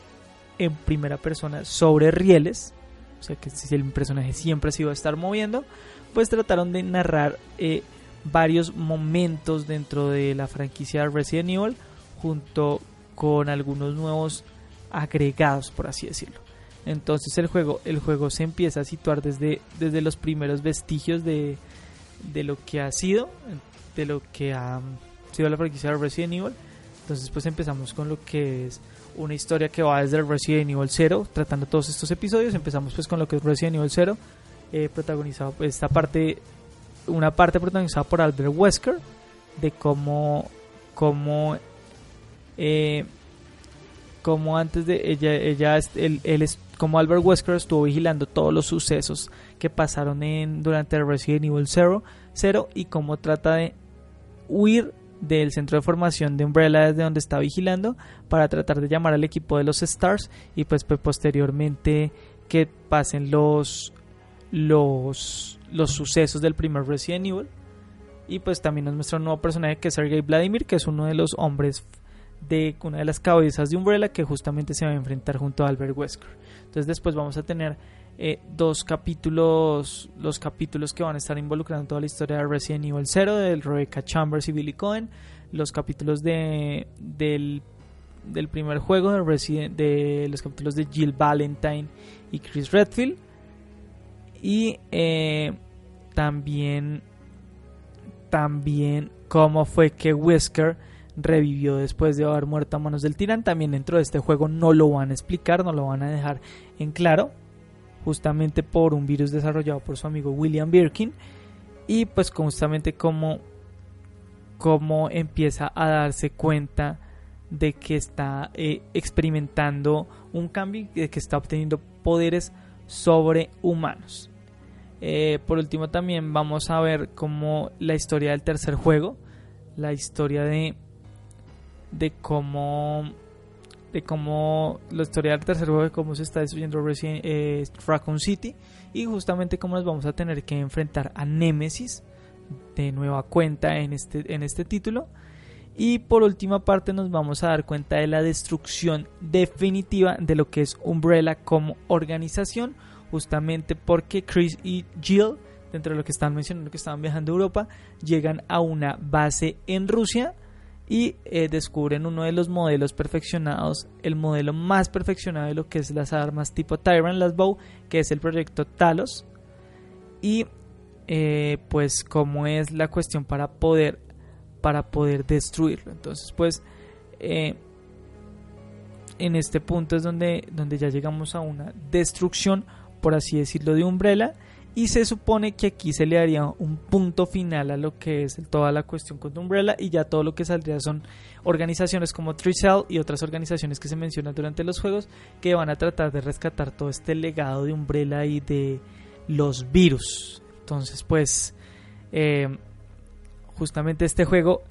en primera persona sobre rieles, o sea que el personaje siempre se iba a estar moviendo, pues trataron de narrar eh, varios momentos dentro de la franquicia Resident Evil junto con algunos nuevos agregados, por así decirlo. Entonces el juego, el juego se empieza a situar desde, desde los primeros vestigios de, de lo que ha sido de lo que ha sido la franquicia de Resident Evil. Entonces pues empezamos con lo que es una historia que va desde el Resident Evil 0, tratando todos estos episodios. Empezamos pues con lo que es Resident Evil 0, eh, protagonizado pues, esta parte, una parte protagonizada por Albert Wesker, de cómo, cómo, eh, como antes de ella, ella él, él es como Albert Wesker estuvo vigilando todos los sucesos que pasaron en durante el Resident Evil 0, 0 y cómo trata de huir del centro de formación de Umbrella desde donde está vigilando para tratar de llamar al equipo de los Stars y pues, pues posteriormente que pasen los los los sucesos del primer Resident Evil. Y pues también nos muestra un nuevo personaje que es Sergei Vladimir que es uno de los hombres de una de las cabezas de Umbrella que justamente se va a enfrentar junto a Albert Wesker. Entonces después vamos a tener eh, dos capítulos, los capítulos que van a estar involucrando toda la historia de Resident Evil 0, de Rebecca Chambers y Billy Cohen, los capítulos de, del, del primer juego de, Resident, de los capítulos de Jill Valentine y Chris Redfield, y eh, también, también cómo fue que Wesker revivió después de haber muerto a manos del tirán. También dentro de este juego no lo van a explicar, no lo van a dejar en claro justamente por un virus desarrollado por su amigo William Birkin y pues justamente como, como empieza a darse cuenta de que está eh, experimentando un cambio y de que está obteniendo poderes sobrehumanos. Eh, por último también vamos a ver como la historia del tercer juego, la historia de, de cómo de cómo la historia del tercer juego de cómo se está destruyendo Resident, eh, Raccoon City y justamente cómo nos vamos a tener que enfrentar a Nemesis de nueva cuenta en este, en este título. Y por última parte nos vamos a dar cuenta de la destrucción definitiva de lo que es Umbrella como organización justamente porque Chris y Jill dentro de lo que están mencionando que estaban viajando a Europa llegan a una base en Rusia y eh, descubren uno de los modelos perfeccionados, el modelo más perfeccionado de lo que es las armas tipo Tyrant, las Bow, que es el proyecto Talos. Y eh, pues cómo es la cuestión para poder para poder destruirlo. Entonces pues eh, en este punto es donde, donde ya llegamos a una destrucción, por así decirlo, de Umbrella y se supone que aquí se le daría un punto final a lo que es toda la cuestión con Umbrella y ya todo lo que saldría son organizaciones como Tricell y otras organizaciones que se mencionan durante los juegos que van a tratar de rescatar todo este legado de Umbrella y de los virus. Entonces pues eh, justamente este juego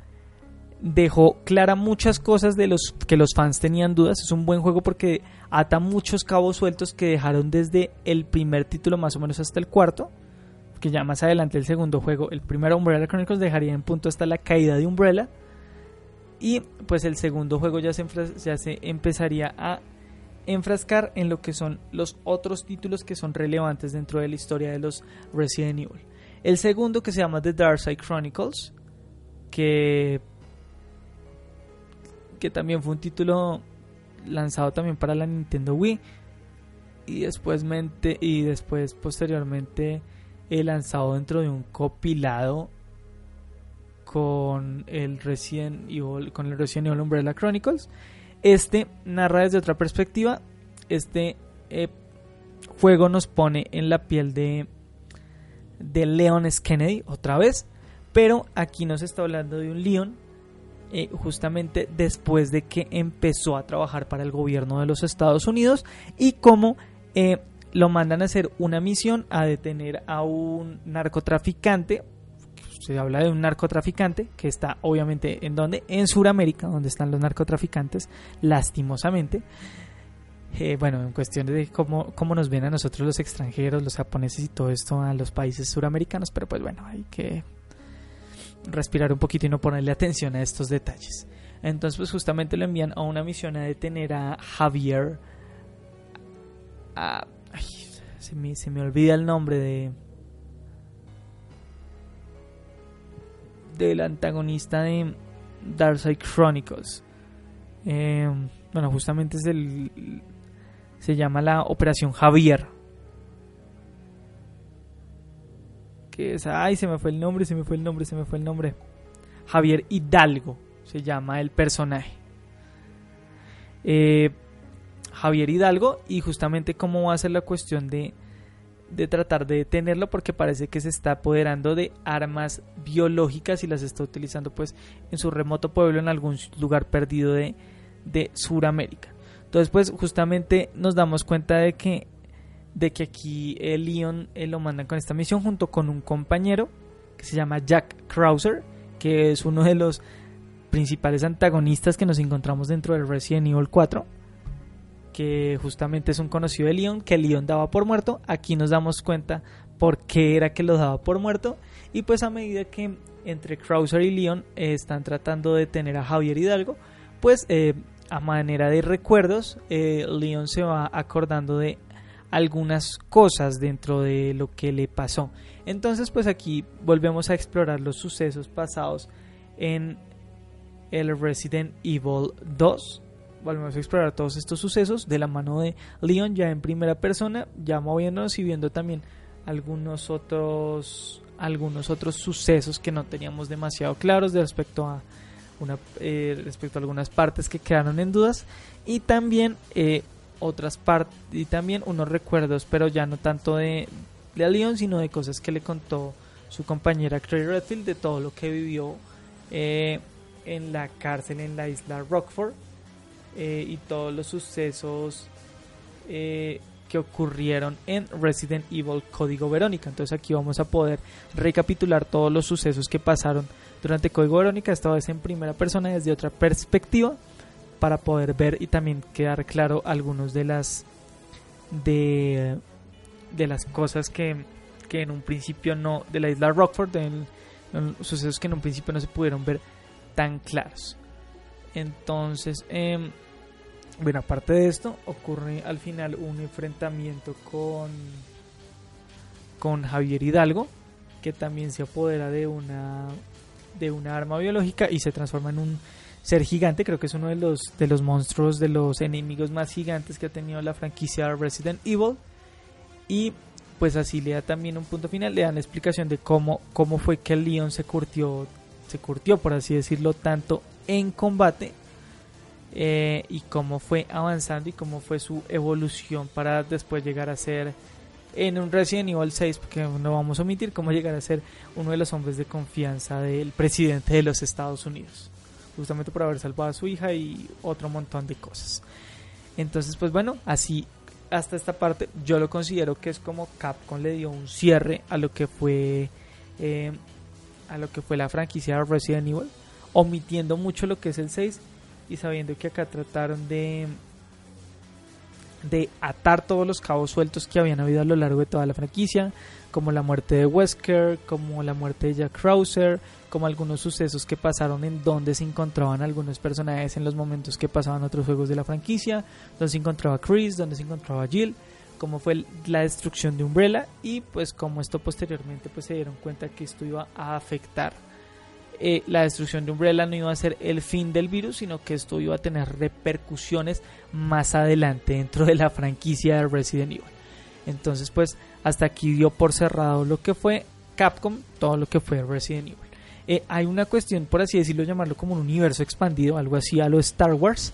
dejó clara muchas cosas de los que los fans tenían dudas. Es un buen juego porque ata muchos cabos sueltos que dejaron desde el primer título más o menos hasta el cuarto. Que ya más adelante el segundo juego, el primero Umbrella Chronicles dejaría en punto hasta la caída de Umbrella. Y pues el segundo juego ya se, ya se empezaría a enfrascar en lo que son los otros títulos que son relevantes dentro de la historia de los Resident Evil. El segundo que se llama The Dark Side Chronicles, que que también fue un título lanzado también para la Nintendo Wii. Y después y después posteriormente he lanzado dentro de un copilado con el Resident Evil con el Resident Evil Umbrella Chronicles. Este narra desde otra perspectiva. Este eh, juego nos pone en la piel de de Leon S. Kennedy otra vez. Pero aquí nos está hablando de un Leon eh, justamente después de que empezó a trabajar para el gobierno de los Estados Unidos y cómo eh, lo mandan a hacer una misión a detener a un narcotraficante. Se habla de un narcotraficante que está obviamente en donde? En Sudamérica, donde están los narcotraficantes, lastimosamente. Eh, bueno, en cuestión de cómo, cómo nos ven a nosotros los extranjeros, los japoneses y todo esto a los países suramericanos, pero pues bueno, hay que respirar un poquito y no ponerle atención a estos detalles. Entonces, pues justamente lo envían a una misión a detener a Javier. se, me, se me olvida el nombre de. Del antagonista de Darkseid Chronicles. Eh, bueno, justamente es el. Se llama la Operación Javier. Ay, se me fue el nombre, se me fue el nombre, se me fue el nombre. Javier Hidalgo se llama el personaje. Eh, Javier Hidalgo y justamente cómo va a ser la cuestión de, de tratar de detenerlo porque parece que se está apoderando de armas biológicas y las está utilizando pues en su remoto pueblo en algún lugar perdido de, de Sudamérica. Entonces pues justamente nos damos cuenta de que de que aquí el Leon lo mandan con esta misión junto con un compañero que se llama Jack Krauser que es uno de los principales antagonistas que nos encontramos dentro del Resident Evil 4, que justamente es un conocido de Leon, que Leon daba por muerto. Aquí nos damos cuenta por qué era que lo daba por muerto. Y pues a medida que entre Krauser y Leon eh, están tratando de detener a Javier Hidalgo, pues eh, a manera de recuerdos, eh, Leon se va acordando de algunas cosas dentro de lo que le pasó. Entonces pues aquí volvemos a explorar los sucesos pasados en el Resident Evil 2. Volvemos a explorar todos estos sucesos de la mano de Leon ya en primera persona, ya moviéndonos y viendo también algunos otros algunos otros sucesos que no teníamos demasiado claros de respecto a eh, respecto a algunas partes que quedaron en dudas y también eh, otras partes y también unos recuerdos pero ya no tanto de, de Leon sino de cosas que le contó su compañera Claire Redfield de todo lo que vivió eh, en la cárcel en la isla Rockford eh, y todos los sucesos eh, que ocurrieron en Resident Evil Código Verónica. Entonces aquí vamos a poder recapitular todos los sucesos que pasaron durante Código Verónica, esta vez en primera persona desde otra perspectiva para poder ver y también quedar claro algunos de las de, de las cosas que, que en un principio no de la isla Rockford, de, sucesos que en un principio no se pudieron ver tan claros. Entonces, em, bueno, aparte de esto, ocurre al final un enfrentamiento con, con Javier Hidalgo, que también se apodera de una, de una arma biológica y se transforma en un ser gigante. Creo que es uno de los, de los monstruos, de los enemigos más gigantes que ha tenido la franquicia Resident Evil. Y pues así le da también un punto final, le dan explicación de cómo, cómo fue que el Leon se curtió se curtió, por así decirlo, tanto en combate eh, y cómo fue avanzando y cómo fue su evolución para después llegar a ser en un Resident Evil 6, porque no vamos a omitir cómo llegar a ser uno de los hombres de confianza del presidente de los Estados Unidos, justamente por haber salvado a su hija y otro montón de cosas. Entonces, pues bueno, así hasta esta parte yo lo considero que es como Capcom le dio un cierre a lo que fue eh, a lo que fue la franquicia Resident Evil, omitiendo mucho lo que es el 6 y sabiendo que acá trataron de de atar todos los cabos sueltos que habían habido a lo largo de toda la franquicia, como la muerte de Wesker, como la muerte de Jack Krauser, como algunos sucesos que pasaron en donde se encontraban algunos personajes en los momentos que pasaban otros juegos de la franquicia, donde se encontraba Chris, donde se encontraba Jill cómo fue la destrucción de Umbrella y pues como esto posteriormente pues se dieron cuenta que esto iba a afectar eh, la destrucción de Umbrella no iba a ser el fin del virus sino que esto iba a tener repercusiones más adelante dentro de la franquicia de Resident Evil entonces pues hasta aquí dio por cerrado lo que fue Capcom todo lo que fue Resident Evil eh, hay una cuestión por así decirlo llamarlo como un universo expandido algo así a lo Star Wars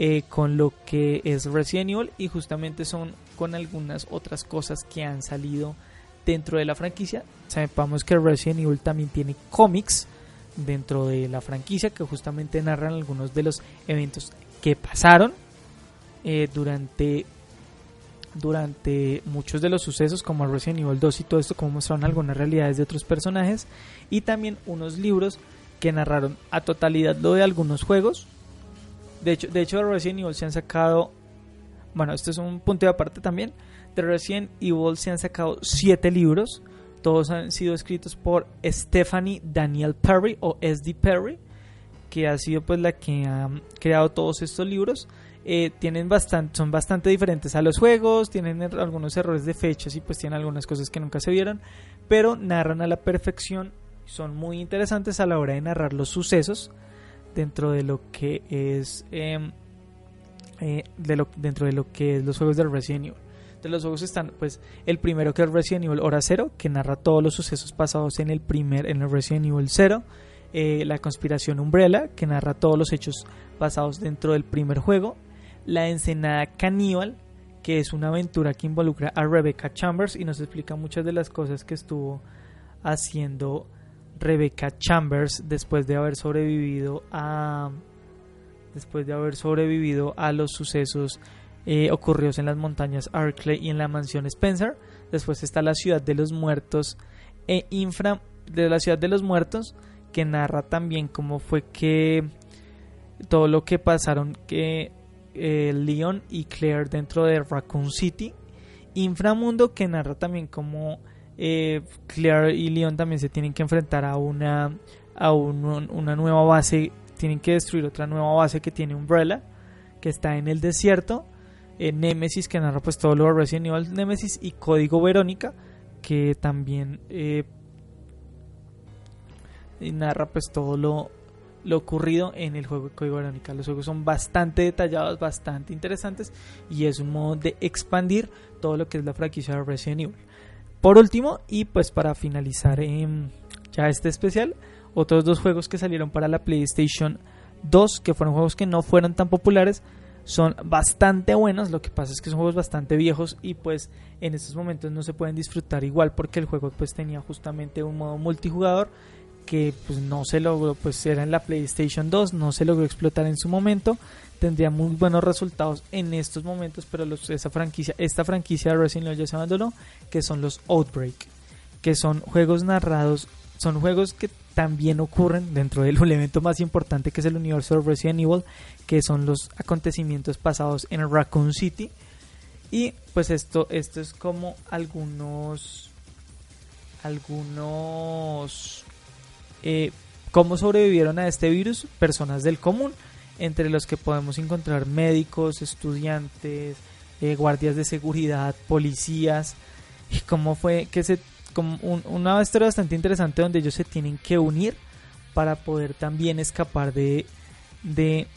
eh, con lo que es Resident Evil y justamente son con algunas otras cosas que han salido dentro de la franquicia. Sabemos que Resident Evil también tiene cómics dentro de la franquicia que justamente narran algunos de los eventos que pasaron eh, durante durante muchos de los sucesos como Resident Evil 2 y todo esto como mostraron algunas realidades de otros personajes y también unos libros que narraron a totalidad lo de algunos juegos de hecho, de hecho, de Resident Evil se han sacado. Bueno, este es un punto de aparte también. De Resident Evil se han sacado siete libros. Todos han sido escritos por Stephanie Daniel Perry o SD Perry, que ha sido pues la que ha creado todos estos libros. Eh, tienen bastante, son bastante diferentes a los juegos, tienen er, algunos errores de fechas y pues tienen algunas cosas que nunca se vieron, pero narran a la perfección, son muy interesantes a la hora de narrar los sucesos dentro de lo que es em, eh, de lo, dentro de lo que es los juegos de Resident Evil. De los juegos están, pues, el primero que es Resident Evil Hora Cero, que narra todos los sucesos pasados en el primer, en el Resident Evil 0. Eh, la conspiración Umbrella, que narra todos los hechos pasados dentro del primer juego. La ensenada Caníbal, que es una aventura que involucra a Rebecca Chambers y nos explica muchas de las cosas que estuvo haciendo Rebecca Chambers después de haber sobrevivido a después de haber sobrevivido a los sucesos eh, en las montañas Arkley y en la mansión Spencer. Después está la ciudad de los muertos e infra de la ciudad de los muertos que narra también cómo fue que todo lo que pasaron que eh, Leon y Claire dentro de Raccoon City. Inframundo que narra también cómo eh, Claire y Leon también se tienen que enfrentar a una a una nueva base, tienen que destruir otra nueva base que tiene Umbrella, que está en el desierto. Eh, Nemesis que narra pues todo lo de Resident Evil Nemesis y Código Verónica que también eh, narra pues todo lo, lo ocurrido en el juego de Código Verónica. Los juegos son bastante detallados, bastante interesantes y es un modo de expandir todo lo que es la franquicia de Resident Evil. Por último, y pues para finalizar em, ya este especial, otros dos juegos que salieron para la PlayStation 2, que fueron juegos que no fueron tan populares, son bastante buenos, lo que pasa es que son juegos bastante viejos y pues en estos momentos no se pueden disfrutar igual porque el juego pues tenía justamente un modo multijugador que pues no se logró, pues era en la PlayStation 2, no se logró explotar en su momento, tendría muy buenos resultados en estos momentos, pero los, esa franquicia, esta franquicia de Resident Evil ya se abandonó, que son los Outbreak, que son juegos narrados, son juegos que también ocurren dentro del [laughs] elemento más importante que es el universo de Resident Evil, que son los acontecimientos pasados en Raccoon City. Y pues esto, esto es como algunos, algunos, eh, cómo sobrevivieron a este virus personas del común, entre los que podemos encontrar médicos, estudiantes, eh, guardias de seguridad, policías, y cómo fue que se como una historia bastante interesante donde ellos se tienen que unir para poder también escapar de, de,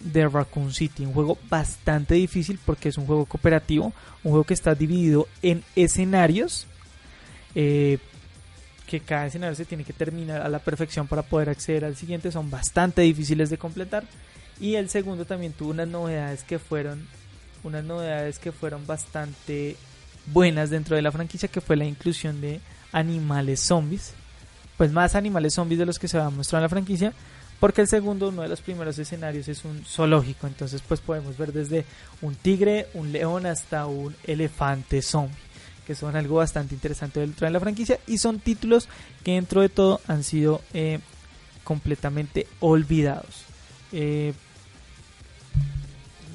de Raccoon City. Un juego bastante difícil porque es un juego cooperativo, un juego que está dividido en escenarios. Eh, que cada escenario se tiene que terminar a la perfección para poder acceder al siguiente. Son bastante difíciles de completar. Y el segundo también tuvo unas novedades que fueron unas novedades que fueron bastante buenas dentro de la franquicia que fue la inclusión de animales zombies. Pues más animales zombies de los que se va a mostrar en la franquicia. Porque el segundo, uno de los primeros escenarios es un zoológico. Entonces pues podemos ver desde un tigre, un león hasta un elefante zombie. Que son algo bastante interesante dentro de la franquicia. Y son títulos que dentro de todo han sido eh, completamente olvidados. Eh,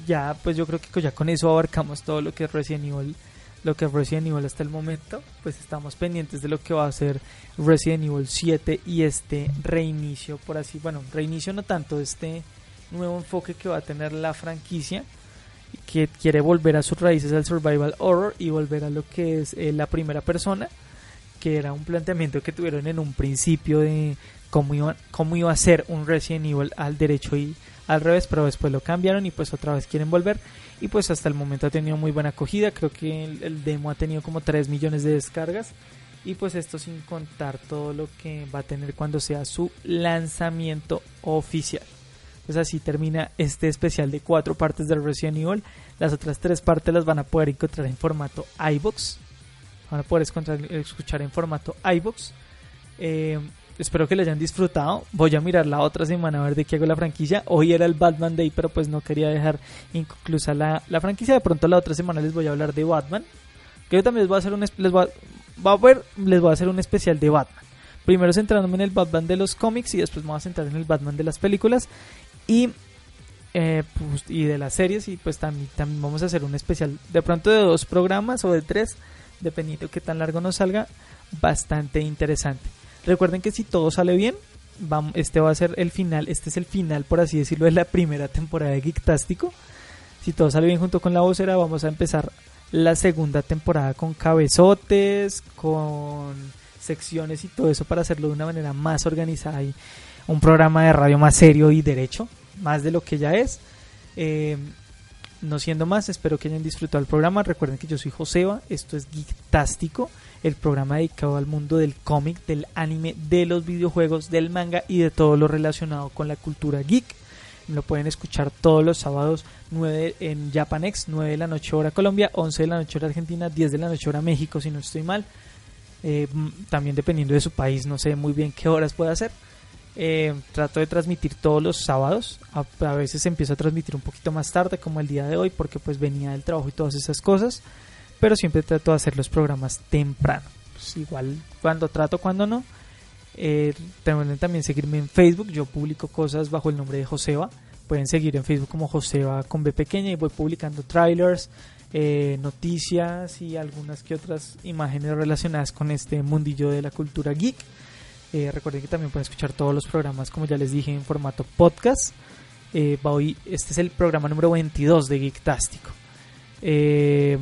ya pues yo creo que ya con eso abarcamos todo lo que es Resident Evil lo que es Resident Evil hasta el momento, pues estamos pendientes de lo que va a ser Resident Evil 7 y este reinicio, por así, bueno, reinicio no tanto, este nuevo enfoque que va a tener la franquicia, que quiere volver a sus raíces al survival horror y volver a lo que es eh, la primera persona, que era un planteamiento que tuvieron en un principio de cómo iba, cómo iba a ser un Resident Evil al derecho y al revés, pero después lo cambiaron y pues otra vez quieren volver y pues hasta el momento ha tenido muy buena acogida, creo que el, demo ha tenido como 3 millones de descargas y pues esto sin contar todo lo que va a tener cuando sea su lanzamiento oficial. Pues así termina este especial de cuatro partes del Resident Evil. Las otras tres partes las van a poder encontrar en formato iBox. Van a poder escuchar en formato iBox. Eh, espero que lo hayan disfrutado. Voy a mirar la otra semana a ver de qué hago la franquicia. Hoy era el Batman Day, pero pues no quería dejar inconclusa la, franquicia. De pronto la otra semana les voy a hablar de Batman. Que yo también les voy a hacer un les voy a, ver, les voy a hacer un especial de Batman. Primero centrándome en el Batman de los cómics y después me voy a centrar en el Batman de las películas y eh, pues, y de las series y pues también, también vamos a hacer un especial de pronto de dos programas o de tres dependiendo de qué tan largo nos salga bastante interesante Recuerden que si todo sale bien, este va a ser el final, este es el final, por así decirlo, de la primera temporada de Geektástico. Si todo sale bien junto con la vocera, vamos a empezar la segunda temporada con cabezotes, con secciones y todo eso para hacerlo de una manera más organizada y un programa de radio más serio y derecho, más de lo que ya es. Eh, no siendo más, espero que hayan disfrutado el programa. Recuerden que yo soy Joseba, esto es Geektástico el programa dedicado al mundo del cómic, del anime, de los videojuegos, del manga y de todo lo relacionado con la cultura geek. Lo pueden escuchar todos los sábados 9 en Japanex, 9 de la noche hora Colombia, 11 de la noche hora Argentina, 10 de la noche hora México, si no estoy mal. Eh, también dependiendo de su país, no sé muy bien qué horas puede hacer. Eh, trato de transmitir todos los sábados. A, a, veces empiezo a transmitir un poquito más tarde, como el día de hoy, porque pues venía del trabajo y todas esas cosas pero siempre trato de hacer los programas temprano. Pues igual cuando trato, cuando no. Eh, pueden también seguirme en Facebook. Yo publico cosas bajo el nombre de Joseba. Pueden seguir en Facebook como Joseba con B pequeña y voy publicando trailers, eh, noticias y algunas que otras imágenes relacionadas con este mundillo de la cultura geek. Eh, recuerden que también pueden escuchar todos los programas, como ya les dije, en formato podcast. Eh, hoy, este es el programa número 22 de Geektástico. Eh,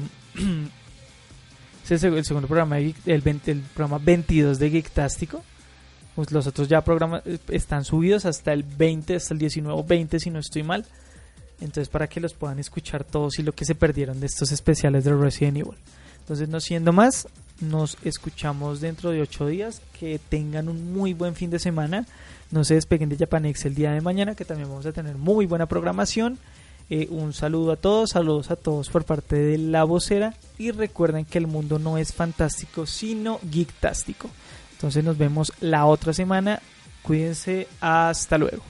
es el, segundo programa, el, programa 22 de Geektástico. Pues los otros ya programas eh, están subidos hasta el 20, hasta el 19 o 20 si no estoy mal. Entonces para que los puedan escuchar todos y lo que se perdieron de estos especiales de Resident Evil. Entonces no siendo más, nos escuchamos dentro de 8 días. Que tengan un muy buen fin de semana. No se despeguen de Japanex el día de mañana que también vamos a tener muy buena programación. Eh, un saludo a todos, saludos a todos por parte de la vocera y recuerden que el mundo no es fantástico sino geektástico. Entonces nos vemos la otra semana. Cuídense, hasta luego.